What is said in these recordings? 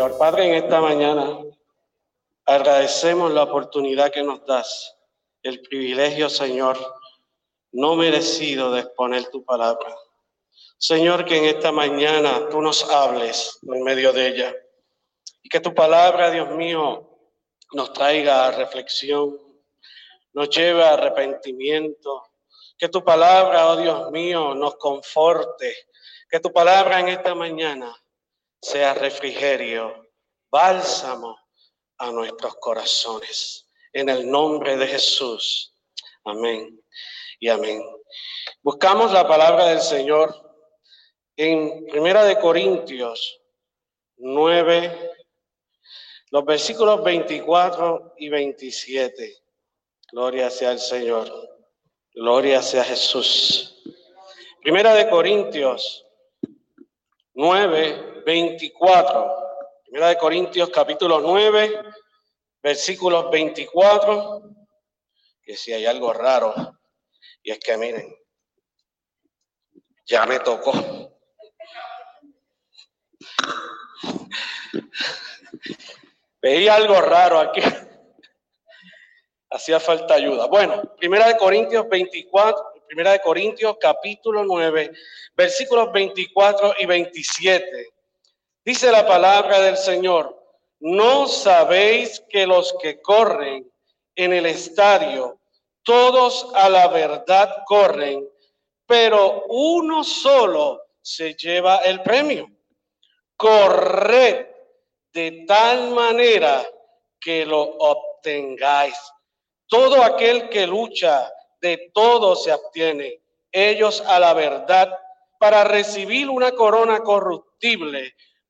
Señor. Padre, en esta mañana agradecemos la oportunidad que nos das, el privilegio, Señor, no merecido de exponer tu palabra. Señor, que en esta mañana tú nos hables en medio de ella y que tu palabra, Dios mío, nos traiga a reflexión, nos lleve a arrepentimiento, que tu palabra, oh Dios mío, nos conforte, que tu palabra en esta mañana sea refrigerio, bálsamo a nuestros corazones. En el nombre de Jesús. Amén y amén. Buscamos la palabra del Señor en Primera de Corintios 9, los versículos 24 y 27. Gloria sea el Señor. Gloria sea Jesús. Primera de Corintios 9, 24. Primera de Corintios capítulo 9, versículos 24, que si hay algo raro, y es que miren, ya me tocó. Veía algo raro aquí. Hacía falta ayuda. Bueno, Primera de Corintios 24, Primera de Corintios capítulo 9, versículos 24 y 27. Dice la palabra del Señor, ¿no sabéis que los que corren en el estadio, todos a la verdad corren, pero uno solo se lleva el premio? Corred de tal manera que lo obtengáis. Todo aquel que lucha, de todo se obtiene. Ellos a la verdad para recibir una corona corruptible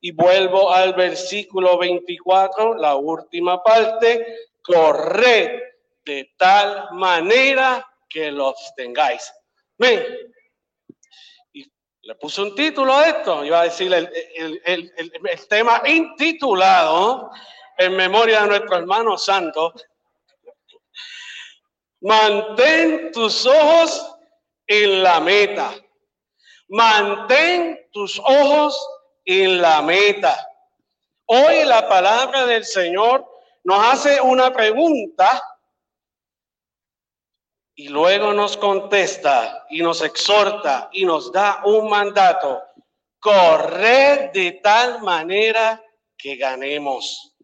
Y vuelvo al versículo 24, la última parte, corred de tal manera que los tengáis. Ven. Y le puse un título a esto, iba a decir el, el tema intitulado en memoria de nuestro hermano santo. Mantén tus ojos en la meta. Mantén tus ojos en la meta. Hoy la palabra del Señor nos hace una pregunta y luego nos contesta y nos exhorta y nos da un mandato. Correr de tal manera que ganemos.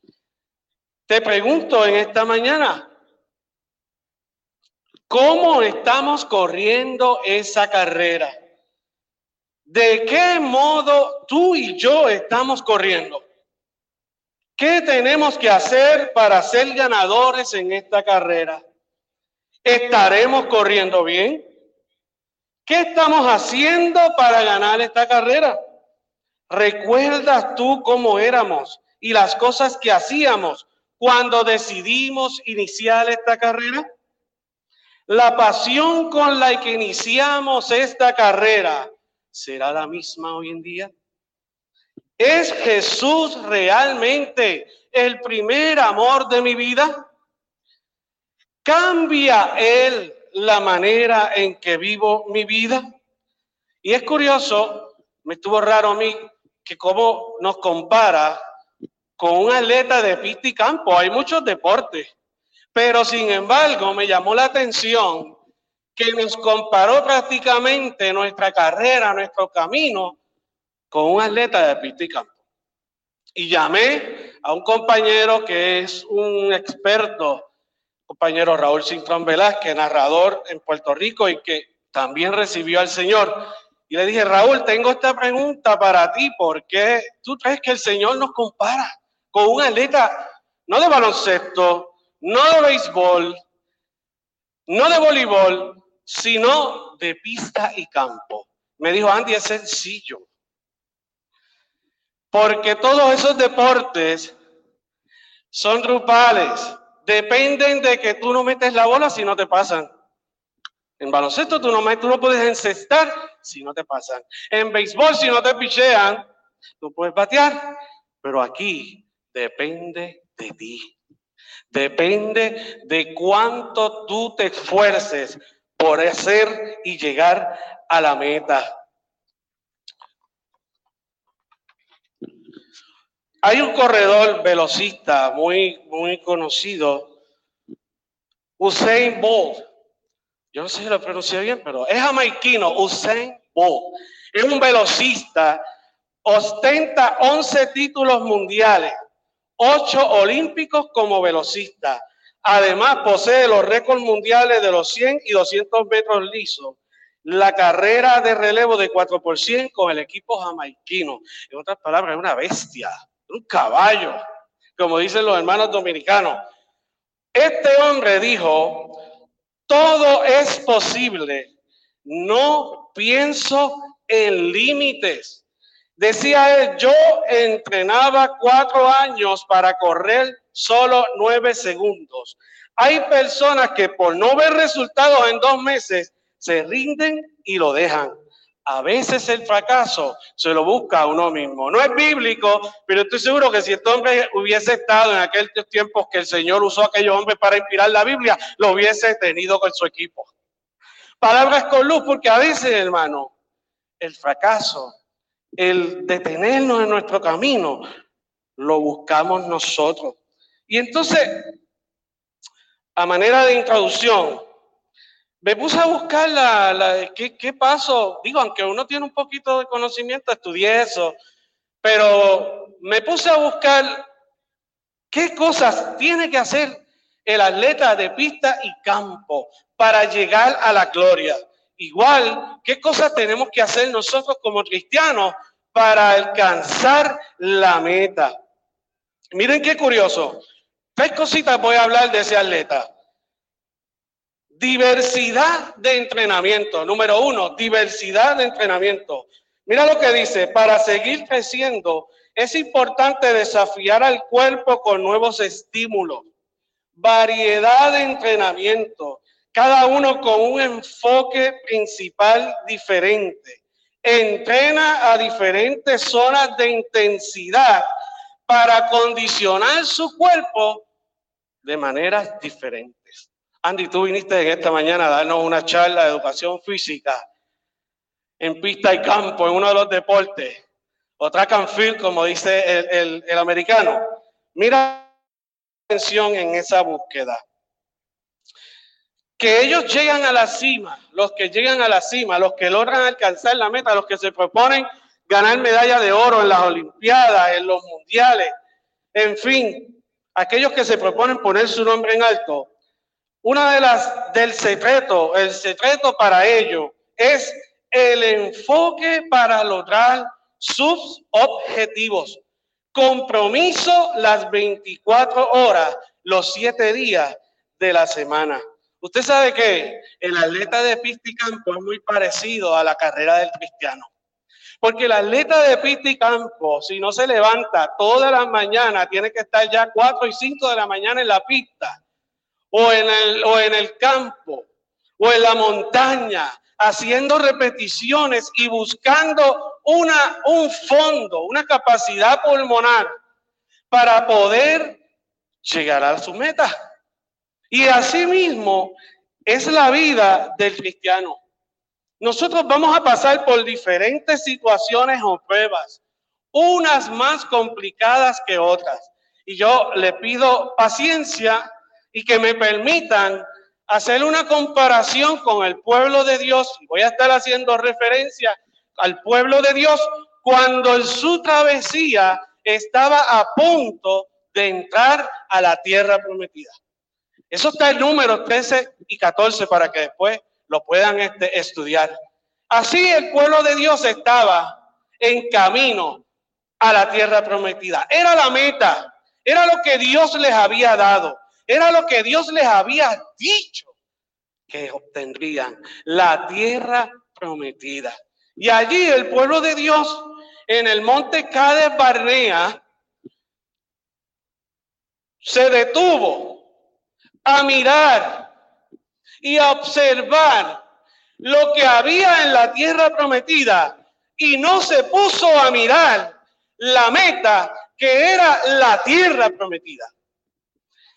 Te pregunto en esta mañana, ¿cómo estamos corriendo esa carrera? ¿De qué modo tú y yo estamos corriendo? ¿Qué tenemos que hacer para ser ganadores en esta carrera? ¿Estaremos corriendo bien? ¿Qué estamos haciendo para ganar esta carrera? ¿Recuerdas tú cómo éramos y las cosas que hacíamos cuando decidimos iniciar esta carrera? La pasión con la que iniciamos esta carrera será la misma hoy en día? ¿Es Jesús realmente el primer amor de mi vida? ¿Cambia Él la manera en que vivo mi vida? Y es curioso, me estuvo raro a mí, que como nos compara con un atleta de pista y campo. Hay muchos deportes, pero sin embargo me llamó la atención que nos comparó prácticamente nuestra carrera, nuestro camino, con un atleta de pista y campo. Y llamé a un compañero que es un experto, compañero Raúl Cintrón Velázquez, narrador en Puerto Rico y que también recibió al Señor. Y le dije, Raúl, tengo esta pregunta para ti, ¿por qué tú crees que el Señor nos compara con un atleta, no de baloncesto, no de béisbol, no de voleibol, sino de pista y campo. Me dijo Andy, es sencillo. Porque todos esos deportes son grupales, dependen de que tú no metes la bola si no te pasan. En baloncesto tú no, tú no puedes encestar si no te pasan. En béisbol si no te pichean, tú puedes batear. Pero aquí depende de ti. Depende de cuánto tú te esfuerces por hacer y llegar a la meta. Hay un corredor velocista muy, muy conocido, Usain Bolt. Yo no sé si lo pronuncié bien, pero es jamaiquino, Usain Bolt. Es un velocista, ostenta 11 títulos mundiales, 8 olímpicos como velocista. Además, posee los récords mundiales de los 100 y 200 metros lisos. La carrera de relevo de 4 por 100 con el equipo jamaiquino. En otras palabras, es una bestia un caballo, como dicen los hermanos dominicanos. Este hombre dijo, todo es posible, no pienso en límites. Decía él, yo entrenaba cuatro años para correr solo nueve segundos. Hay personas que por no ver resultados en dos meses se rinden y lo dejan. A veces el fracaso se lo busca a uno mismo. No es bíblico, pero estoy seguro que si este hombre hubiese estado en aquellos tiempos que el Señor usó a aquellos hombres para inspirar la Biblia, lo hubiese tenido con su equipo. Palabras con luz, porque a veces, hermano, el fracaso, el detenernos en nuestro camino, lo buscamos nosotros. Y entonces, a manera de introducción, me puse a buscar la, ¿qué, qué pasó. Digo, aunque uno tiene un poquito de conocimiento, estudié eso, pero me puse a buscar qué cosas tiene que hacer el atleta de pista y campo para llegar a la gloria. Igual, qué cosas tenemos que hacer nosotros como cristianos para alcanzar la meta. Miren qué curioso. Tres cositas voy a hablar de ese atleta. Diversidad de entrenamiento. Número uno, diversidad de entrenamiento. Mira lo que dice, para seguir creciendo es importante desafiar al cuerpo con nuevos estímulos. Variedad de entrenamiento, cada uno con un enfoque principal diferente. Entrena a diferentes zonas de intensidad para condicionar su cuerpo de maneras diferentes. Andy, tú viniste en esta mañana a darnos una charla de educación física en pista y campo, en uno de los deportes, o track and field, como dice el, el americano. Mira atención en esa búsqueda. Que ellos llegan a la cima, los que llegan a la cima, los que logran alcanzar la meta, los que se proponen ganar medalla de oro en las Olimpiadas, en los mundiales, en fin, aquellos que se proponen poner su nombre en alto, una de las del secreto, el secreto para ello es el enfoque para lograr sus objetivos. Compromiso las 24 horas, los 7 días de la semana. Usted sabe que el atleta de pista y campo es muy parecido a la carrera del cristiano. Porque el atleta de pista y campo, si no se levanta todas las mañanas, tiene que estar ya 4 y 5 de la mañana en la pista o en el, o en el campo o en la montaña, haciendo repeticiones y buscando una, un fondo, una capacidad pulmonar para poder llegar a su meta. Y asimismo es la vida del cristiano. Nosotros vamos a pasar por diferentes situaciones o pruebas, unas más complicadas que otras. Y yo le pido paciencia y que me permitan hacer una comparación con el pueblo de Dios. Voy a estar haciendo referencia al pueblo de Dios cuando en su travesía estaba a punto de entrar a la tierra prometida. Eso está en números 13 y 14 para que después lo puedan este, estudiar. Así el pueblo de Dios estaba en camino a la tierra prometida. Era la meta, era lo que Dios les había dado. Era lo que Dios les había dicho que obtendrían, la tierra prometida. Y allí el pueblo de Dios en el monte Cades Barnea se detuvo a mirar y observar lo que había en la tierra prometida y no se puso a mirar la meta que era la tierra prometida.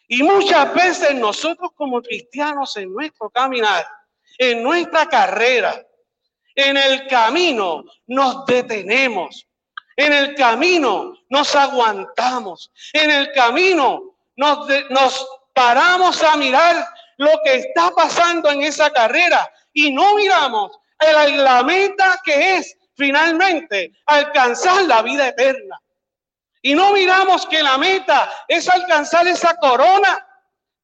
Y muchas veces nosotros como cristianos en nuestro caminar, en nuestra carrera, en el camino nos detenemos, en el camino nos aguantamos, en el camino nos, nos paramos a mirar lo que está pasando en esa carrera y no miramos la meta que es finalmente alcanzar la vida eterna. Y no miramos que la meta es alcanzar esa corona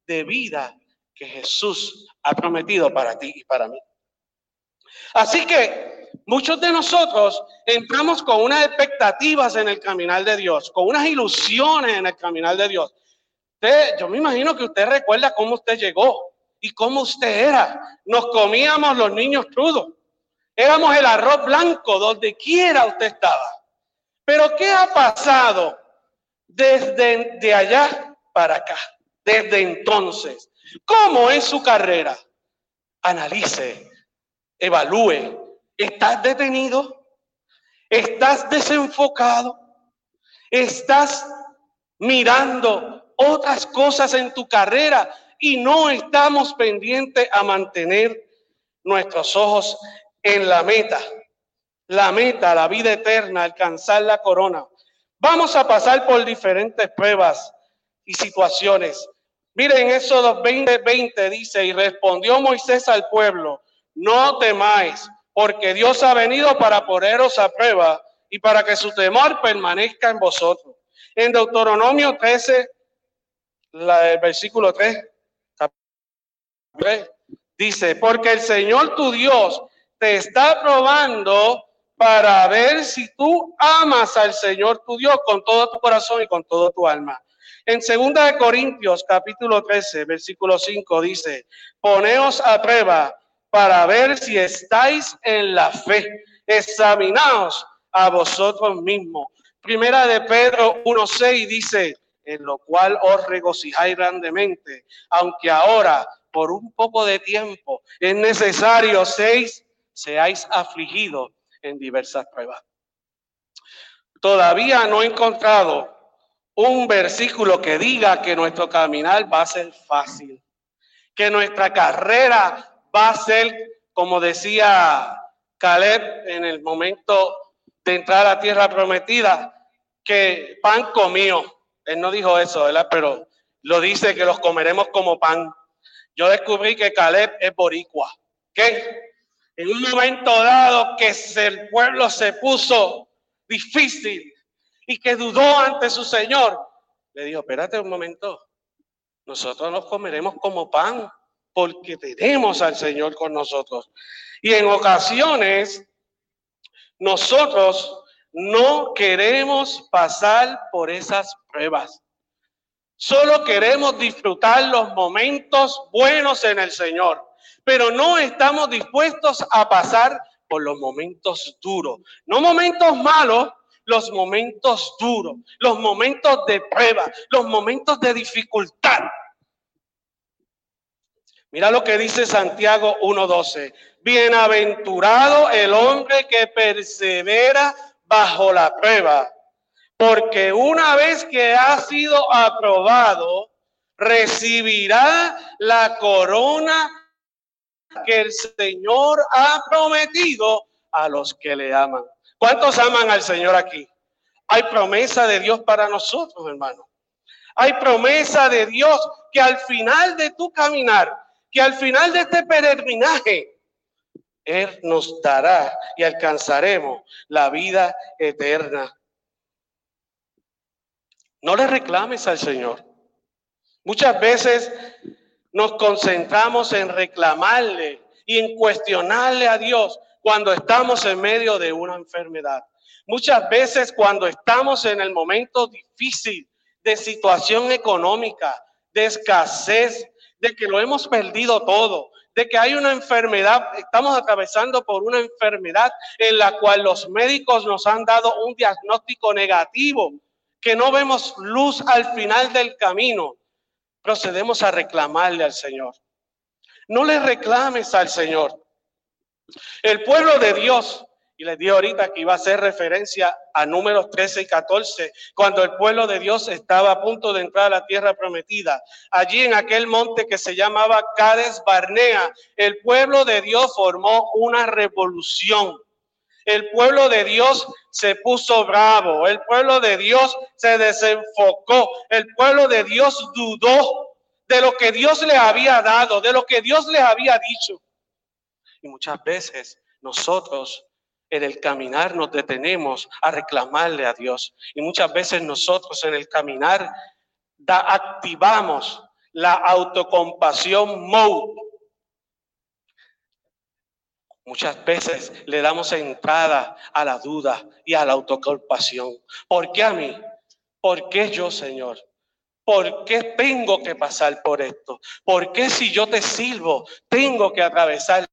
de vida que Jesús ha prometido para ti y para mí. Así que muchos de nosotros entramos con unas expectativas en el caminar de Dios, con unas ilusiones en el caminar de Dios. Yo me imagino que usted recuerda cómo usted llegó y cómo usted era. Nos comíamos los niños crudos. Éramos el arroz blanco donde quiera usted estaba. Pero ¿qué ha pasado desde de allá para acá? Desde entonces. ¿Cómo es su carrera? Analice, evalúe. ¿Estás detenido? ¿Estás desenfocado? ¿Estás mirando otras cosas en tu carrera y no estamos pendientes a mantener nuestros ojos en la meta, la meta, la vida eterna, alcanzar la corona. Vamos a pasar por diferentes pruebas y situaciones. Miren, Éxodo 20, 20 dice, y respondió Moisés al pueblo, no temáis, porque Dios ha venido para poneros a prueba y para que su temor permanezca en vosotros. En Deuteronomio 13, el versículo 3, dice, porque el Señor tu Dios te está probando para ver si tú amas al Señor tu Dios con todo tu corazón y con todo tu alma. En segunda Corintios capítulo 13, versículo 5 dice, poneos a prueba para ver si estáis en la fe. Examinaos a vosotros mismos. Primera de Pedro 1.6 dice, en lo cual os regocijáis grandemente, aunque ahora por un poco de tiempo es necesario seis seáis afligidos en diversas pruebas. Todavía no he encontrado un versículo que diga que nuestro caminar va a ser fácil, que nuestra carrera va a ser, como decía Caleb en el momento de entrar a la tierra prometida, que pan comió. Él no dijo eso, ¿verdad? Pero lo dice que los comeremos como pan. Yo descubrí que Caleb es boricua. ¿Qué? en un momento dado que el pueblo se puso difícil y que dudó ante su Señor, le dijo, espérate un momento, nosotros nos comeremos como pan porque tenemos al Señor con nosotros. Y en ocasiones nosotros no queremos pasar por esas pruebas. Solo queremos disfrutar los momentos buenos en el Señor pero no estamos dispuestos a pasar por los momentos duros. No momentos malos, los momentos duros, los momentos de prueba, los momentos de dificultad. Mira lo que dice Santiago 1.12. Bienaventurado el hombre que persevera bajo la prueba, porque una vez que ha sido aprobado, recibirá la corona que el Señor ha prometido a los que le aman. ¿Cuántos aman al Señor aquí? Hay promesa de Dios para nosotros, hermano. Hay promesa de Dios que al final de tu caminar, que al final de este peregrinaje, Él nos dará y alcanzaremos la vida eterna. No le reclames al Señor. Muchas veces nos concentramos en reclamarle y en cuestionarle a Dios cuando estamos en medio de una enfermedad. Muchas veces cuando estamos en el momento difícil de situación económica, de escasez, de que lo hemos perdido todo, de que hay una enfermedad, estamos atravesando por una enfermedad en la cual los médicos nos han dado un diagnóstico negativo que no vemos luz al final del camino, procedemos a reclamarle al Señor. No le reclames al Señor. El pueblo de Dios, y les di ahorita que iba a hacer referencia a números 13 y 14, cuando el pueblo de Dios estaba a punto de entrar a la tierra prometida. Allí en aquel monte que se llamaba Cades Barnea, el pueblo de Dios formó una revolución. El pueblo de Dios se puso bravo, el pueblo de Dios se desenfocó, el pueblo de Dios dudó de lo que Dios le había dado, de lo que Dios les había dicho. Y muchas veces nosotros en el caminar nos detenemos a reclamarle a Dios. Y muchas veces nosotros en el caminar activamos la autocompasión mode. Muchas veces le damos entrada a la duda y a la autocompasión. ¿Por qué a mí? ¿Por qué yo, Señor? ¿Por qué tengo que pasar por esto? ¿Por qué si yo te sirvo tengo que atravesar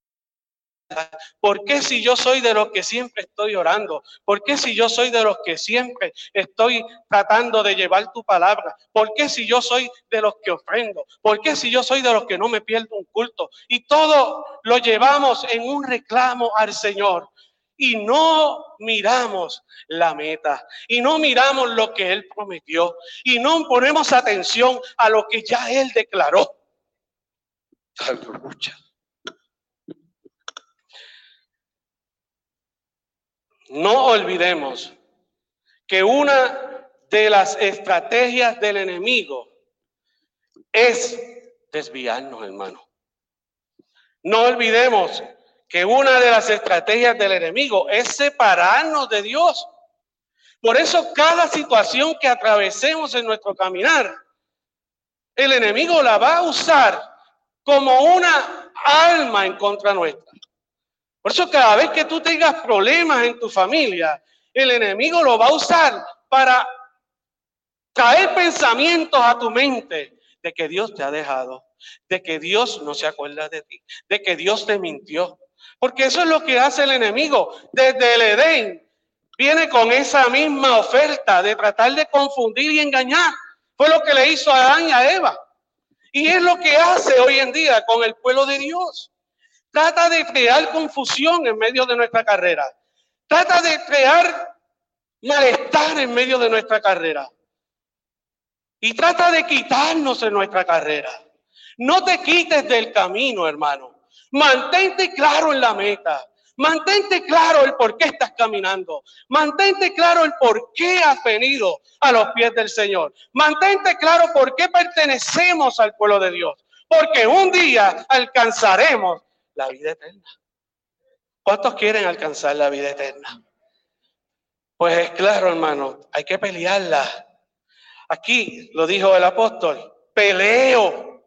¿Por qué si yo soy de los que siempre estoy orando? ¿Por qué si yo soy de los que siempre estoy tratando de llevar tu palabra? ¿Por qué si yo soy de los que ofrendo? ¿Por qué si yo soy de los que no me pierdo un culto? Y todo lo llevamos en un reclamo al Señor. Y no miramos la meta, y no miramos lo que Él prometió, y no ponemos atención a lo que ya Él declaró. Aleluya. No olvidemos que una de las estrategias del enemigo es desviarnos, hermano. No olvidemos que una de las estrategias del enemigo es separarnos de Dios. Por eso cada situación que atravesemos en nuestro caminar, el enemigo la va a usar como una alma en contra nuestra. Por eso cada vez que tú tengas problemas en tu familia, el enemigo lo va a usar para traer pensamientos a tu mente de que Dios te ha dejado, de que Dios no se acuerda de ti, de que Dios te mintió. Porque eso es lo que hace el enemigo. Desde el Edén viene con esa misma oferta de tratar de confundir y engañar. Fue lo que le hizo a Adán y a Eva. Y es lo que hace hoy en día con el pueblo de Dios. Trata de crear confusión en medio de nuestra carrera. Trata de crear malestar en medio de nuestra carrera. Y trata de quitarnos en nuestra carrera. No te quites del camino, hermano. Mantente claro en la meta. Mantente claro el por qué estás caminando. Mantente claro el por qué has venido a los pies del Señor. Mantente claro por qué pertenecemos al pueblo de Dios. Porque un día alcanzaremos la vida eterna. ¿Cuántos quieren alcanzar la vida eterna? Pues es claro, hermano, hay que pelearla. Aquí lo dijo el apóstol, peleo,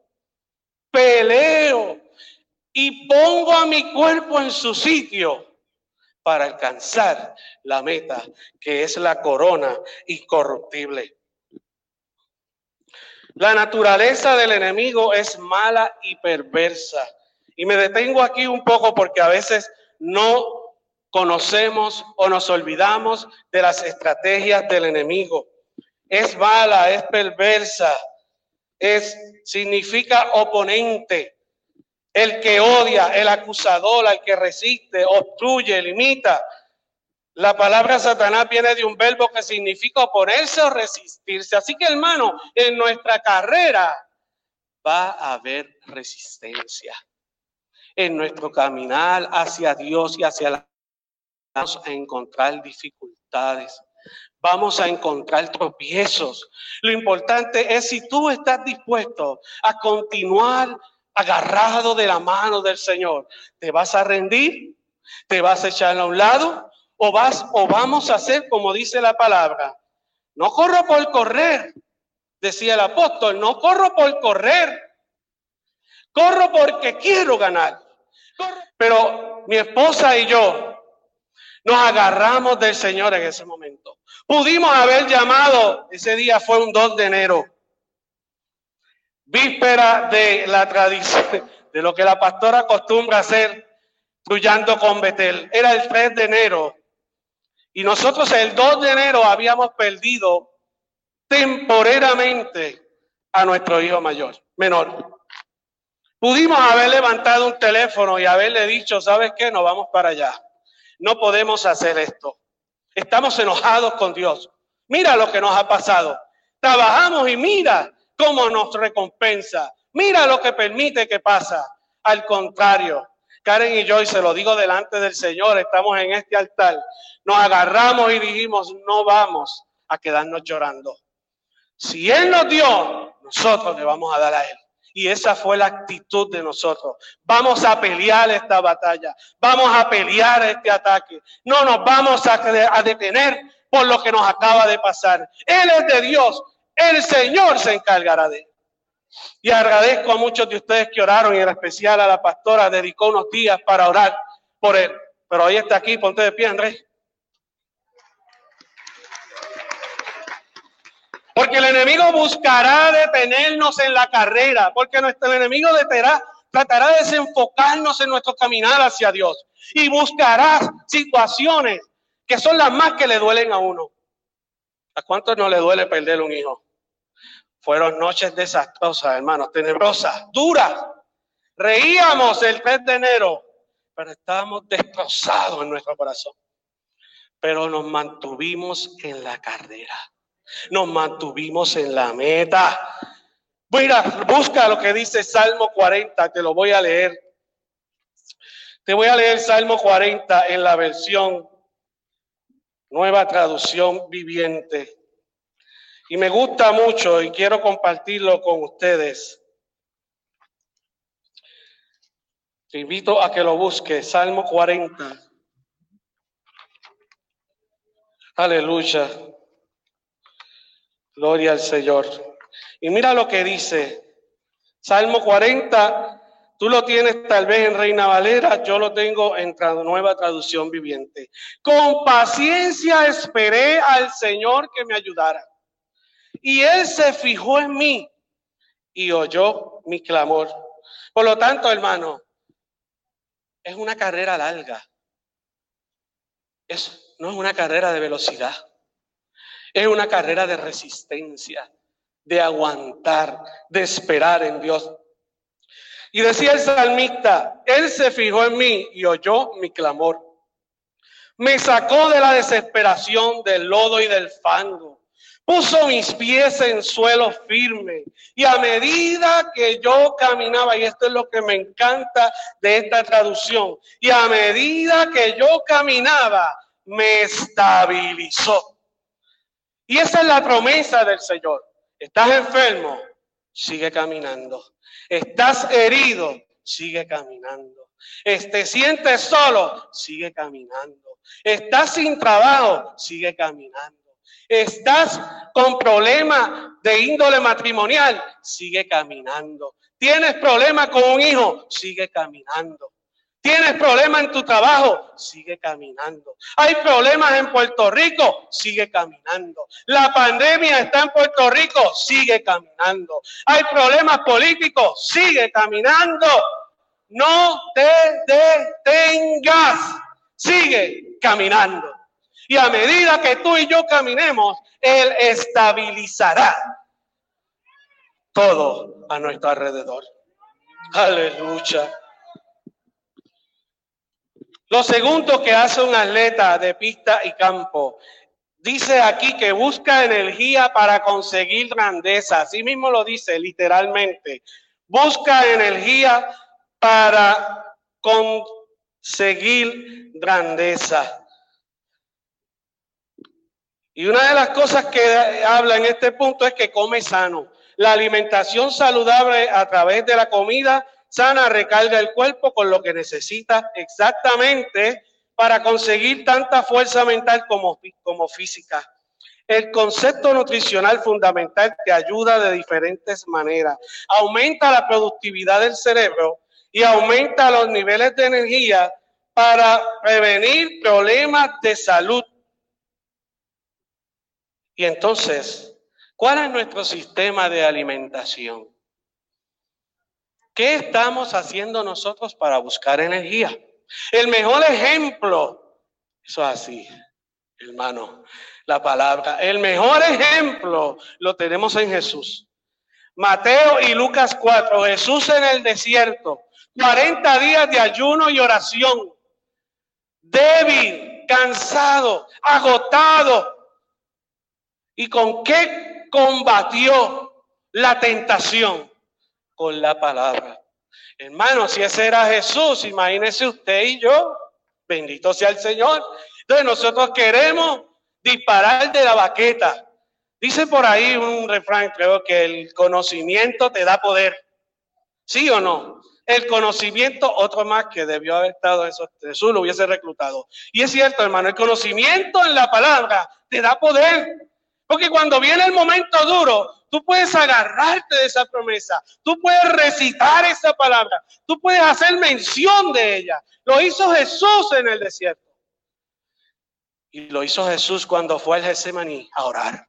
peleo y pongo a mi cuerpo en su sitio para alcanzar la meta, que es la corona incorruptible. La naturaleza del enemigo es mala y perversa. Y me detengo aquí un poco porque a veces no conocemos o nos olvidamos de las estrategias del enemigo. Es mala, es perversa, es significa oponente, el que odia, el acusador, el que resiste, obstruye, limita. La palabra Satanás viene de un verbo que significa oponerse o resistirse. Así que hermano, en nuestra carrera va a haber resistencia en nuestro caminar hacia Dios y hacia la vamos a encontrar dificultades, vamos a encontrar tropiezos. Lo importante es si tú estás dispuesto a continuar agarrado de la mano del Señor, ¿te vas a rendir? ¿Te vas a echar a un lado? ¿O, vas, o vamos a hacer como dice la palabra? No corro por correr, decía el apóstol, no corro por correr, corro porque quiero ganar. Pero mi esposa y yo nos agarramos del Señor en ese momento. Pudimos haber llamado, ese día fue un 2 de enero, víspera de la tradición, de lo que la pastora acostumbra hacer, trullando con Betel. Era el 3 de enero. Y nosotros el 2 de enero habíamos perdido temporeramente a nuestro hijo mayor, menor. Pudimos haber levantado un teléfono y haberle dicho, ¿sabes qué? Nos vamos para allá. No podemos hacer esto. Estamos enojados con Dios. Mira lo que nos ha pasado. Trabajamos y mira cómo nos recompensa. Mira lo que permite que pasa. Al contrario, Karen y yo, y se lo digo delante del Señor, estamos en este altar, nos agarramos y dijimos, no vamos a quedarnos llorando. Si Él nos dio, nosotros le vamos a dar a Él. Y esa fue la actitud de nosotros. Vamos a pelear esta batalla. Vamos a pelear este ataque. No nos vamos a, detener por lo que nos acaba de pasar. Él es de Dios. El Señor se encargará de él. Y agradezco a muchos de ustedes que oraron y en especial a la pastora dedicó unos días para orar por él. Pero hoy está aquí, ponte de pie, Andrés. Porque el enemigo buscará detenernos en la carrera, porque nuestro enemigo deterá, tratará de desenfocarnos en nuestro caminar hacia Dios y buscará situaciones que son las más que le duelen a uno. ¿A cuántos no le duele perder un hijo? Fueron noches desastrosas, hermanos, tenebrosas, duras. Reíamos el 3 de enero, pero estábamos destrozados en nuestro corazón. Pero nos mantuvimos en la carrera. Nos mantuvimos en la meta. Mira, busca lo que dice Salmo 40, te lo voy a leer. Te voy a leer Salmo 40 en la versión nueva traducción viviente. Y me gusta mucho y quiero compartirlo con ustedes. Te invito a que lo busques, Salmo 40. Aleluya. Gloria al Señor. Y mira lo que dice. Salmo 40, tú lo tienes tal vez en Reina Valera, yo lo tengo en nueva traducción viviente. Con paciencia esperé al Señor que me ayudara. Y Él se fijó en mí y oyó mi clamor. Por lo tanto, hermano, es una carrera larga. Es, no es una carrera de velocidad. Es una carrera de resistencia, de aguantar, de esperar en Dios. Y decía el salmista, Él se fijó en mí y oyó mi clamor. Me sacó de la desesperación, del lodo y del fango puso mis pies en suelo firme. Y a medida que yo caminaba, y esto es lo que me encanta de esta traducción, y a medida que yo caminaba, me estabilizó. Y esa es la promesa del Señor. Estás enfermo, sigue caminando. Estás herido, sigue caminando. Te sientes solo, sigue caminando. Estás sin trabajo, sigue caminando. Estás con problemas de índole matrimonial, sigue caminando. Tienes problemas con un hijo, sigue caminando. Tienes problemas en tu trabajo, sigue caminando. Hay problemas en Puerto Rico, sigue caminando. La pandemia está en Puerto Rico, sigue caminando. Hay problemas políticos, sigue caminando. No te detengas, sigue caminando. Y a medida que tú y yo caminemos, Él estabilizará todo a nuestro alrededor. Aleluya. Lo segundo que hace un atleta de pista y campo, dice aquí que busca energía para conseguir grandeza. Así mismo lo dice literalmente. Busca energía para conseguir grandeza. Y una de las cosas que habla en este punto es que come sano. La alimentación saludable a través de la comida sana recarga el cuerpo con lo que necesita exactamente para conseguir tanta fuerza mental como, como física. El concepto nutricional fundamental te ayuda de diferentes maneras. Aumenta la productividad del cerebro y aumenta los niveles de energía para prevenir problemas de salud y entonces, ¿cuál es nuestro sistema de alimentación? ¿Qué estamos haciendo nosotros para buscar energía? El mejor ejemplo, eso es así, hermano, la palabra. El mejor ejemplo lo tenemos en Jesús. Mateo y Lucas 4, Jesús en el desierto, 40 días de ayuno y oración, débil, cansado, agotado. ¿Y con qué combatió la tentación? Con la palabra. Hermano, si ese era Jesús, imagínese usted y yo, bendito sea el Señor. Entonces nosotros queremos disparar de la baqueta. Dice por ahí un refrán, creo que el conocimiento te da poder. ¿Sí o no? El conocimiento, otro más que debió haber estado eso, Jesús lo hubiese reclutado. Y es cierto, hermano, el conocimiento en la palabra te da poder. Porque cuando viene el momento duro, tú puedes agarrarte de esa promesa, tú puedes recitar esa palabra, tú puedes hacer mención de ella. Lo hizo Jesús en el desierto. Y lo hizo Jesús cuando fue al Getsemaní a orar.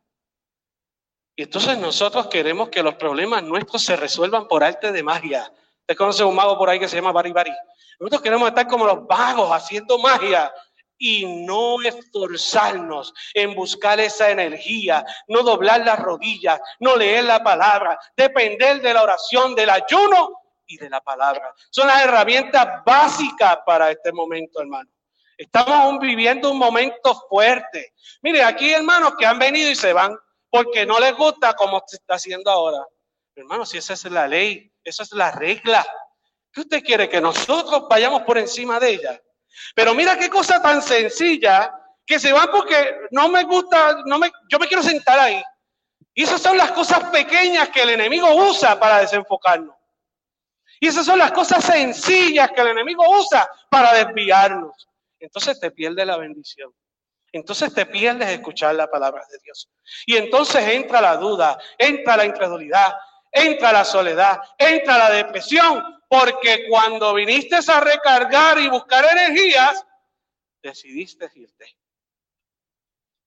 Y entonces nosotros queremos que los problemas nuestros se resuelvan por arte de magia. Usted conoce un mago por ahí que se llama Bari Bari. Nosotros queremos estar como los magos haciendo magia y no esforzarnos en buscar esa energía, no doblar las rodillas, no leer la palabra, depender de la oración, del ayuno y de la palabra. Son las herramientas básicas para este momento, hermano. Estamos viviendo un momento fuerte. Mire, aquí hermanos que han venido y se van porque no les gusta como se está haciendo ahora. Hermano, si esa es la ley, esa es la regla. ¿Qué usted quiere? Que nosotros vayamos por encima de ella. Pero mira qué cosa tan sencilla que se van porque no me gusta, no me, yo me quiero sentar ahí. Y esas son las cosas pequeñas que el enemigo usa para desenfocarnos. Y esas son las cosas sencillas que el enemigo usa para desviarnos. Entonces te pierde la bendición. Entonces te pierdes escuchar la palabra de Dios. Y entonces entra la duda, entra la incredulidad, entra la soledad, entra la depresión, porque cuando viniste a recargar y buscar energías, decidiste irte.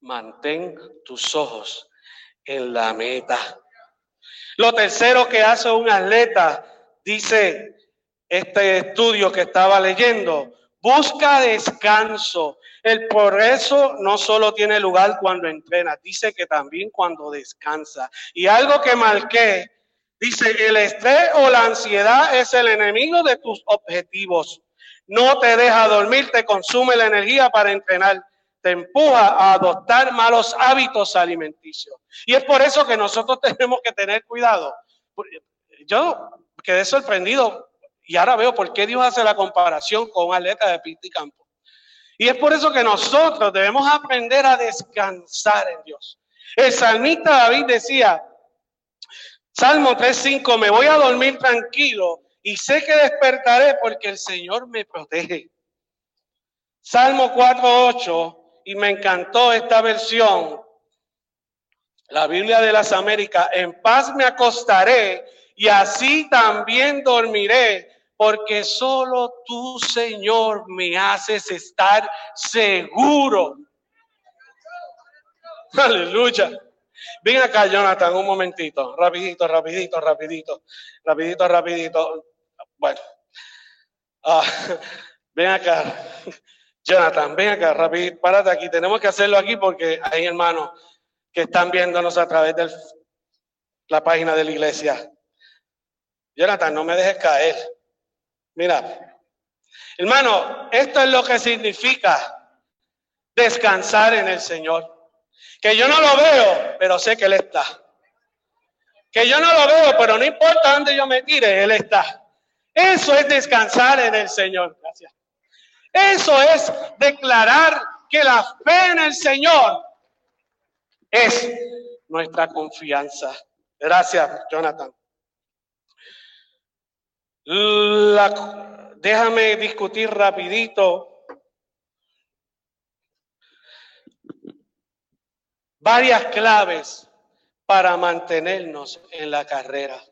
Mantén tus ojos en la meta. Lo tercero que hace un atleta, dice este estudio que estaba leyendo, busca descanso. El progreso no solo tiene lugar cuando entrena, dice que también cuando descansa. Y algo que marqué Dice, el estrés o la ansiedad es el enemigo de tus objetivos. No te deja dormir, te consume la energía para entrenar, te empuja a adoptar malos hábitos alimenticios. Y es por eso que nosotros tenemos que tener cuidado. Yo quedé sorprendido y ahora veo por qué Dios hace la comparación con un atleta de pista y campo. Y es por eso que nosotros debemos aprender a descansar en Dios. El salmista David decía, Salmo 3.5, me voy a dormir tranquilo y sé que despertaré porque el Señor me protege. Salmo 4.8, y me encantó esta versión, la Biblia de las Américas, en paz me acostaré y así también dormiré, porque solo tú, Señor, me haces estar seguro. Aleluya. Ven acá, Jonathan, un momentito. Rapidito, rapidito, rapidito. Rapidito, rapidito. Bueno. Ah, ven acá. Jonathan, ven acá, rapidito. Párate aquí. Tenemos que hacerlo aquí porque hay hermanos que están viéndonos a través de la página de la iglesia. Jonathan, no me dejes caer. Mira, hermano, esto es lo que significa descansar en el Señor. Que yo no lo veo, pero sé que Él está. Que yo no lo veo, pero no importa dónde yo me tire, Él está. Eso es descansar en el Señor. Gracias. Eso es declarar que la fe en el Señor es nuestra confianza. Gracias, Jonathan. déjame discutir rapidito varias claves para mantenernos en la carrera.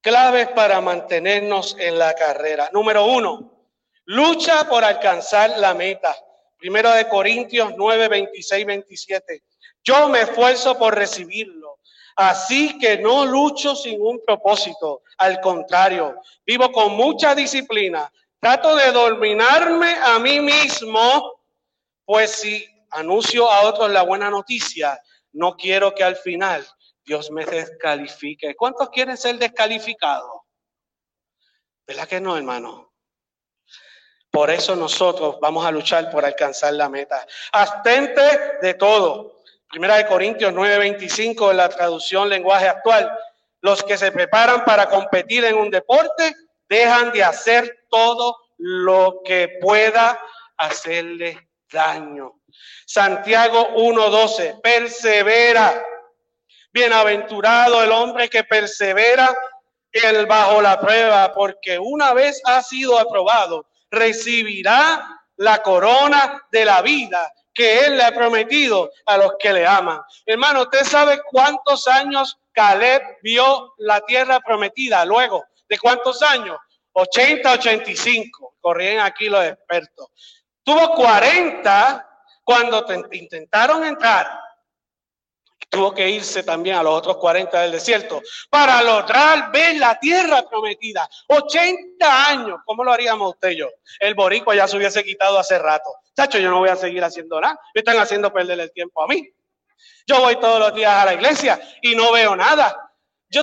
Claves para mantenernos en la carrera. Número uno, lucha por alcanzar la meta. Primero de Corintios 9, 26, 27. Yo me esfuerzo por recibirlo. Así que no lucho sin un propósito. Al contrario, vivo con mucha disciplina. Trato de dominarme a mí mismo, pues si anuncio a otros la buena noticia, no quiero que al final Dios me descalifique. ¿Cuántos quieren ser descalificados? ¿Verdad que no, hermano? Por eso nosotros vamos a luchar por alcanzar la meta. Abstente de todo. Primera de Corintios 9:25 en la traducción lenguaje actual. Los que se preparan para competir en un deporte dejan de hacer todo lo que pueda hacerle daño. Santiago 1:12, persevera. Bienaventurado el hombre que persevera el bajo la prueba, porque una vez ha sido aprobado, recibirá la corona de la vida que él le ha prometido a los que le aman. Hermano, ¿usted sabe cuántos años Caleb vio la tierra prometida luego? ¿De cuántos años? 80, 85. Corrían aquí los expertos. Tuvo 40 cuando intentaron entrar. Tuvo que irse también a los otros 40 del desierto para lograr ver la tierra prometida. 80 años. ¿Cómo lo haríamos usted y yo? El boricua ya se hubiese quitado hace rato. Chacho, yo no voy a seguir haciendo nada. Me están haciendo perder el tiempo a mí. Yo voy todos los días a la iglesia y no veo nada. Yo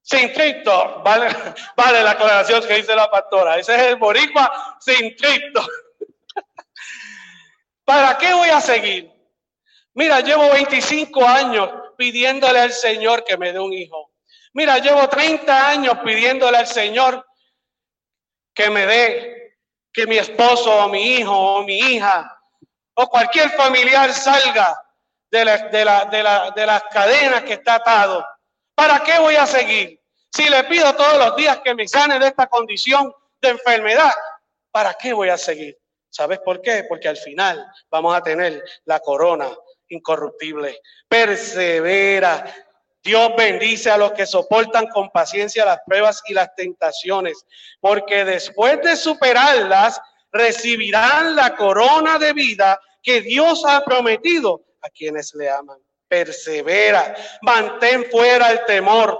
sin Cristo, vale, vale la aclaración que dice la pastora. Ese es el boricua sin Cristo. ¿Para qué voy a seguir? Mira, llevo 25 años pidiéndole al Señor que me dé un hijo. Mira, llevo 30 años pidiéndole al Señor que me dé, que mi esposo o mi hijo o mi hija o cualquier familiar salga de, de las cadenas que está atado ¿Para qué voy a seguir? Si le pido todos los días que me sane de esta condición de enfermedad, ¿para qué voy a seguir? ¿Sabes por qué? Porque al final vamos a tener la corona incorruptible. Persevera. Dios bendice a los que soportan con paciencia las pruebas y las tentaciones, porque después de superarlas, recibirán la corona de vida que Dios ha prometido a quienes le aman persevera, mantén fuera el temor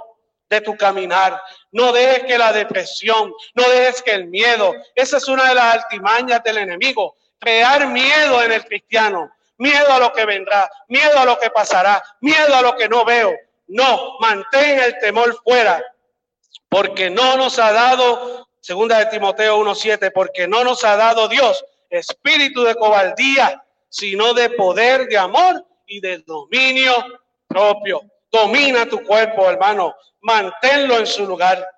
de tu caminar. No dejes que la depresión, no dejes que el miedo, esa es una de las altimañas del enemigo, crear miedo en el cristiano, miedo a lo que vendrá, miedo a lo que pasará, miedo a lo que no veo. No, mantén el temor fuera, porque no nos ha dado, segunda de Timoteo 1.7, porque no nos ha dado Dios espíritu de cobardía, sino de poder, de amor y de dominio propio. Domina tu cuerpo, hermano. Manténlo en su lugar.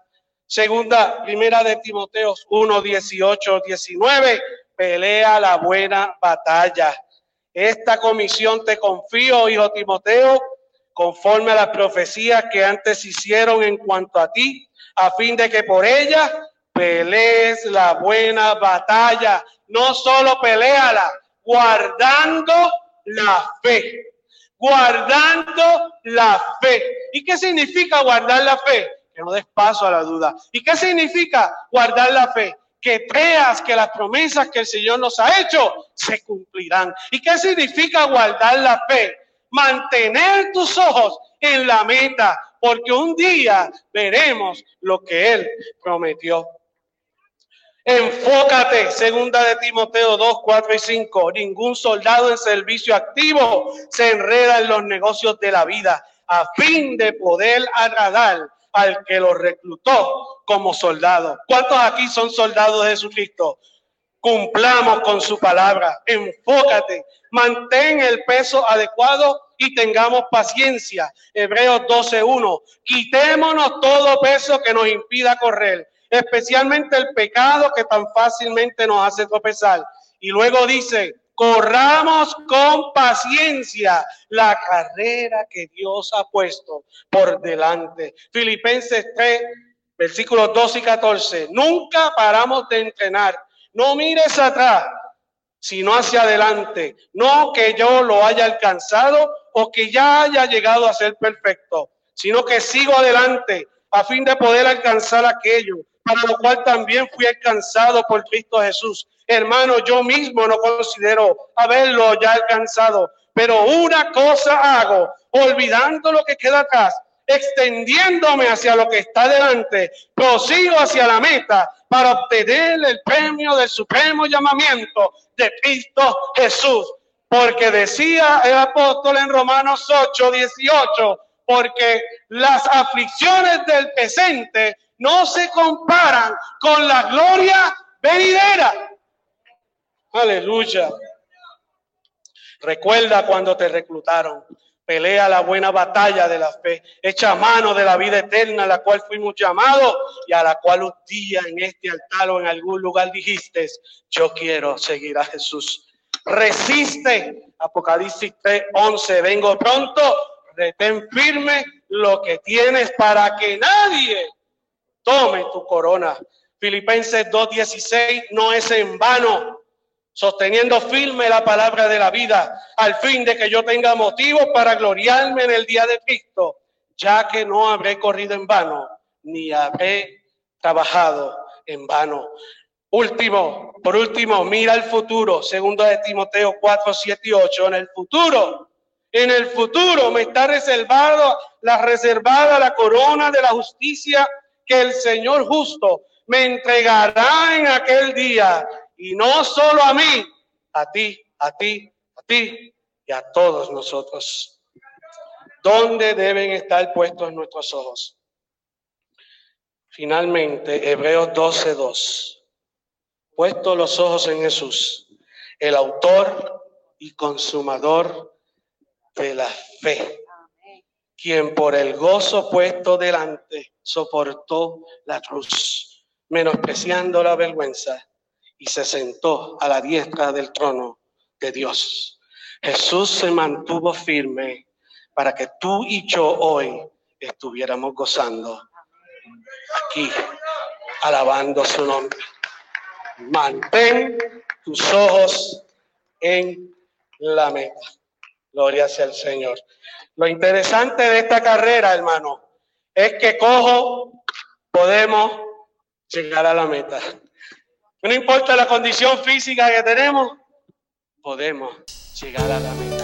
Segunda, primera de Timoteo 1, 18, 19. Pelea la buena batalla. Esta comisión te confío, hijo Timoteo, conforme a las profecías que antes hicieron en cuanto a ti, a fin de que por ella pelees la buena batalla. No solo peleala, guardando la fe, guardando la fe. ¿Y qué significa guardar la fe? Que no des paso a la duda. ¿Y qué significa guardar la fe? Que creas que las promesas que el Señor nos ha hecho se cumplirán. ¿Y qué significa guardar la fe? Mantener tus ojos en la meta, porque un día veremos lo que Él prometió. Enfócate, segunda de Timoteo 2, 4 y 5. Ningún soldado en servicio activo se enreda en los negocios de la vida a fin de poder agradar al que lo reclutó como soldado. ¿Cuántos aquí son soldados de Jesucristo? Cumplamos con su palabra. Enfócate, mantén el peso adecuado y tengamos paciencia. Hebreos 12.1. Quitémonos todo peso que nos impida correr especialmente el pecado que tan fácilmente nos hace tropezar. Y luego dice, corramos con paciencia la carrera que Dios ha puesto por delante. Filipenses 3, versículos 2 y 14. Nunca paramos de entrenar. No mires atrás, sino hacia adelante. No que yo lo haya alcanzado o que ya haya llegado a ser perfecto, sino que sigo adelante a fin de poder alcanzar aquello para lo cual también fui alcanzado por Cristo Jesús. Hermano, yo mismo no considero haberlo ya alcanzado, pero una cosa hago, olvidando lo que queda atrás, extendiéndome hacia lo que está delante, prosigo hacia la meta para obtener el premio del supremo llamamiento de Cristo Jesús. Porque decía el apóstol en Romanos 8, 18, porque las aflicciones del presente no se comparan con la gloria venidera. Aleluya. Recuerda cuando te reclutaron. Pelea la buena batalla de la fe. Echa mano de la vida eterna a la cual fuimos llamados y a la cual un día en este altar o en algún lugar dijiste, yo quiero seguir a Jesús. Resiste. Apocalipsis 3, 11. Vengo pronto. Retén firme lo que tienes para que nadie tome tu corona. Filipenses 2.16 no es en vano sosteniendo firme la palabra de la vida, al fin de que yo tenga motivo para gloriarme en el día de Cristo, ya que no habré corrido en vano, ni habré trabajado en vano. Último, por último, mira el futuro, segundo de Timoteo 4, 7 y 8, en el futuro, en el futuro me está reservado, la reservada la corona de la justicia que el Señor justo me entregará en aquel día y no solo a mí, a ti, a ti, a ti y a todos nosotros. ¿Dónde deben estar puestos nuestros ojos? Finalmente, Hebreos 12:2. Puestos los ojos en Jesús, el autor y consumador de la fe, quien por el gozo puesto delante soportó la cruz, menospreciando la vergüenza y se sentó a la diestra del trono de Dios. Jesús se mantuvo firme para que tú y yo hoy estuviéramos gozando aquí, alabando su nombre. Mantén tus ojos en la meta. Gloria sea al Señor. Lo interesante de esta carrera, hermano, es que cojo podemos llegar a la meta. No importa la condición física que tenemos, podemos llegar a la meta.